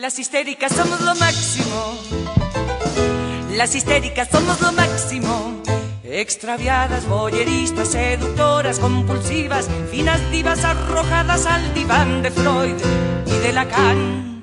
Las histéricas somos lo máximo. Las histéricas somos lo máximo. Extraviadas, boyeristas, seductoras, compulsivas, finas divas arrojadas al diván de Freud y de Lacan.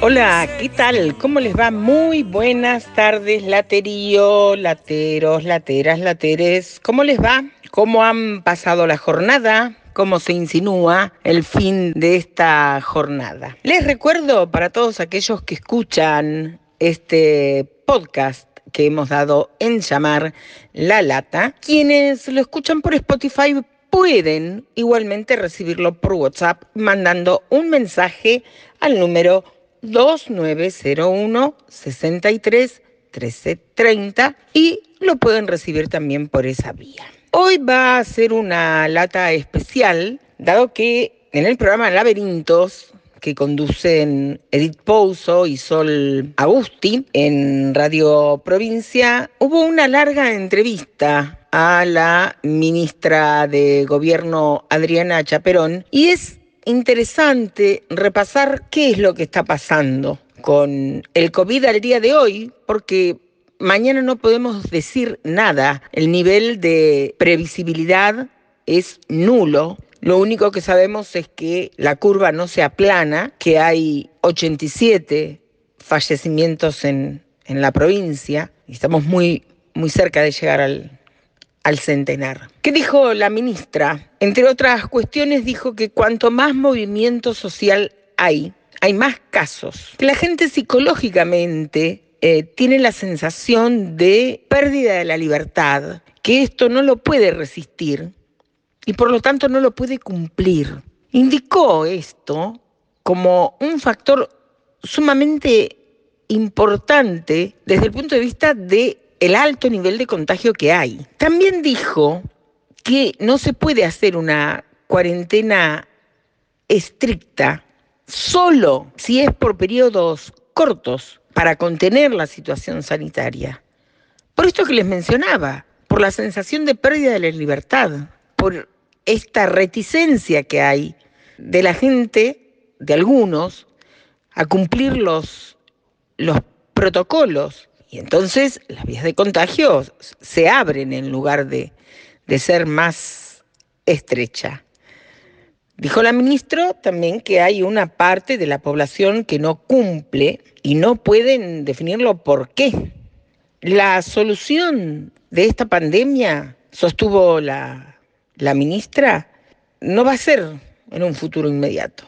Hola, ¿qué tal? ¿Cómo les va? Muy buenas tardes, laterío, lateros, lateras, lateres. ¿Cómo les va? ¿Cómo han pasado la jornada? Cómo se insinúa el fin de esta jornada. Les recuerdo para todos aquellos que escuchan este podcast que hemos dado en llamar La Lata, quienes lo escuchan por Spotify pueden igualmente recibirlo por WhatsApp mandando un mensaje al número 2901 63 1330 y lo pueden recibir también por esa vía. Hoy va a ser una lata especial, dado que en el programa Laberintos, que conducen Edith Pouso y Sol Agusti en Radio Provincia, hubo una larga entrevista a la ministra de Gobierno Adriana Chaperón y es interesante repasar qué es lo que está pasando con el COVID al día de hoy, porque mañana no podemos decir nada. El nivel de previsibilidad es nulo. Lo único que sabemos es que la curva no se aplana, que hay 87 fallecimientos en, en la provincia estamos muy, muy cerca de llegar al, al centenar. ¿Qué dijo la ministra? Entre otras cuestiones dijo que cuanto más movimiento social hay, hay más casos. Que la gente psicológicamente eh, tiene la sensación de pérdida de la libertad, que esto no lo puede resistir y por lo tanto no lo puede cumplir. Indicó esto como un factor sumamente importante desde el punto de vista de el alto nivel de contagio que hay. También dijo que no se puede hacer una cuarentena estricta solo si es por periodos cortos, para contener la situación sanitaria. Por esto que les mencionaba, por la sensación de pérdida de la libertad, por esta reticencia que hay de la gente, de algunos, a cumplir los, los protocolos. Y entonces las vías de contagio se abren en lugar de, de ser más estrecha. Dijo la ministra también que hay una parte de la población que no cumple y no pueden definirlo por qué. La solución de esta pandemia, sostuvo la, ministra, no va a ser en un futuro inmediato.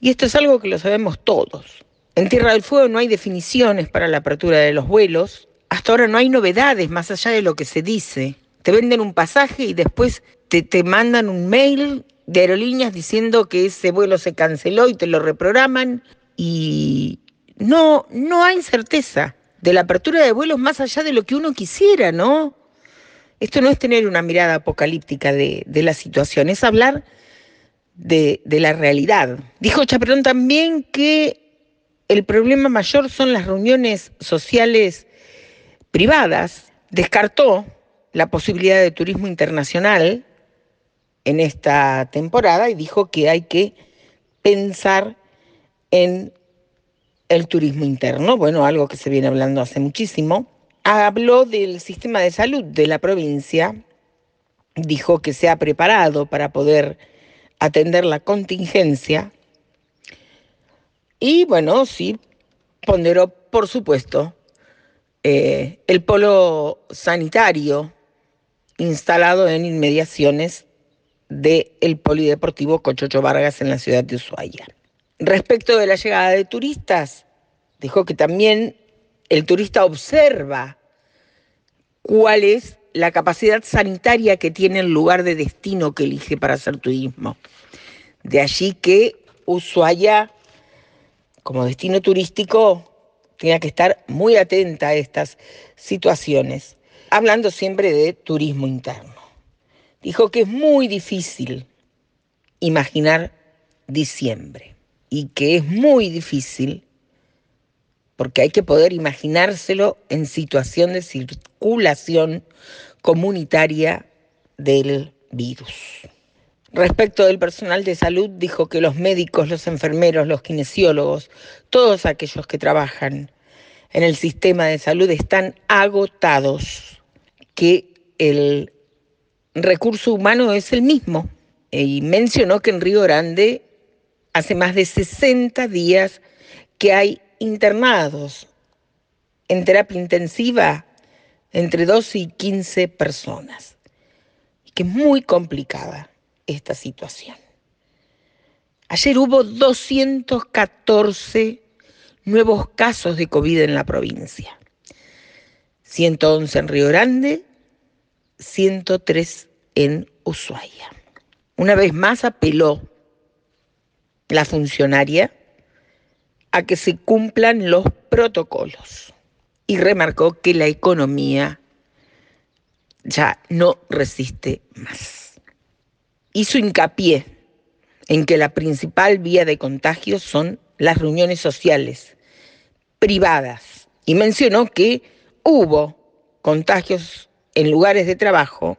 Y esto es algo que lo sabemos todos. En Tierra del Fuego no hay definiciones para la apertura de los vuelos. Hasta ahora no hay novedades más allá de lo que se dice. Te venden un pasaje y después te, te mandan un mail de aerolíneas diciendo que ese vuelo se canceló y te lo reprograman y no, no hay certeza de la apertura de vuelos más allá de lo que uno quisiera, ¿no? Esto no es tener una mirada apocalíptica de, la situación, es hablar de, de la realidad. Dijo Chaperón también que el problema mayor son las reuniones sociales privadas. Descartó la posibilidad de turismo internacional en esta temporada y dijo que hay que pensar en el turismo interno, bueno, algo que se viene hablando hace muchísimo. Habló del sistema de salud de la provincia, dijo que se ha preparado para poder atender la contingencia. Y bueno, sí, ponderó, por supuesto, eh, el polo sanitario instalado en inmediaciones del Polideportivo Cochocho Vargas en la ciudad de Ushuaia. Respecto de la llegada de turistas, dijo que también el turista observa cuál es la capacidad sanitaria que tiene el lugar de destino que elige para hacer turismo. De allí que Ushuaia, como destino turístico, tenga que estar muy atenta a estas situaciones, hablando siempre de turismo interno dijo que es muy difícil imaginar diciembre y que es muy difícil porque hay que poder imaginárselo en situación de circulación comunitaria del virus. Respecto del personal de salud, dijo que los médicos, los enfermeros, los kinesiólogos, todos aquellos que trabajan en el sistema de salud están agotados, que el recurso humano es el mismo. Y mencionó que en Río Grande hace más de 60 días que hay internados en terapia intensiva entre 12 y 15 personas, y que es muy complicada esta situación. Ayer hubo 214 nuevos casos de COVID en la provincia. 111 en Río Grande, 103 en Ushuaia. Una vez más apeló la funcionaria a que se cumplan los protocolos y remarcó que la economía ya no resiste más hizo hincapié en que la principal vía de contagio son las reuniones sociales privadas y mencionó que hubo contagios en lugares de trabajo,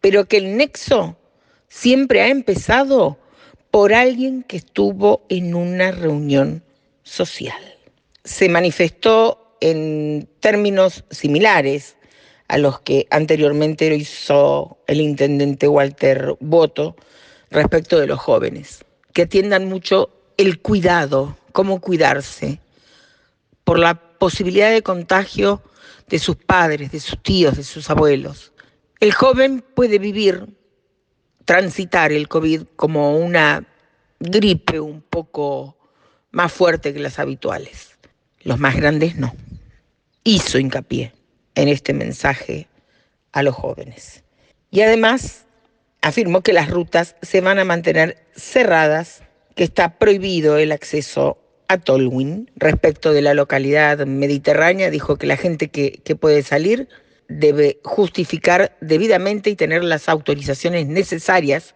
pero que el nexo siempre ha empezado por alguien que estuvo en una reunión social. Se manifestó en términos similares a los que anteriormente hizo el intendente Walter Boto respecto de los jóvenes, que atiendan mucho el cuidado, cómo cuidarse, por la posibilidad de contagio de sus padres, de sus tíos, de sus abuelos. El joven puede vivir, transitar el COVID como una gripe un poco más fuerte que las habituales. Los más grandes no. Hizo hincapié en este mensaje a los jóvenes. Y además afirmó que las rutas se van a mantener cerradas, que está prohibido el acceso a Tolwyn. Respecto de la localidad mediterránea, dijo que la gente que, que puede salir debe justificar debidamente y tener las autorizaciones necesarias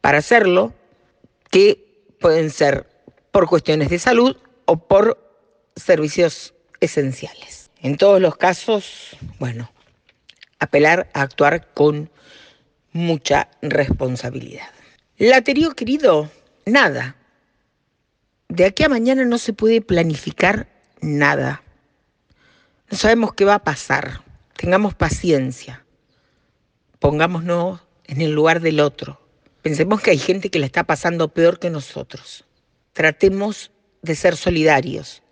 para hacerlo, que pueden ser por cuestiones de salud o por servicios esenciales. En todos los casos, bueno, apelar a actuar con mucha responsabilidad. Laterío querido, nada. De aquí a mañana no se puede planificar nada. No sabemos qué va a pasar. Tengamos paciencia. Pongámonos en el lugar del otro. Pensemos que hay gente que le está pasando peor que nosotros. Tratemos de ser solidarios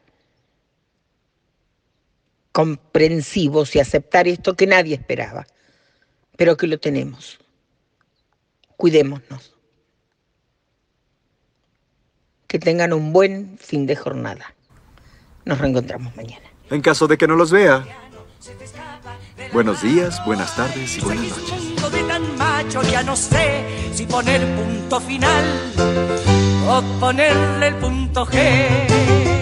comprensivos y aceptar esto que nadie esperaba, pero que lo tenemos. Cuidémonos. Que tengan un buen fin de jornada. Nos reencontramos mañana. En caso de que no los vea. Buenos días, buenas tardes y buenas noches. De tan macho ya no sé si poner punto final o ponerle el punto G.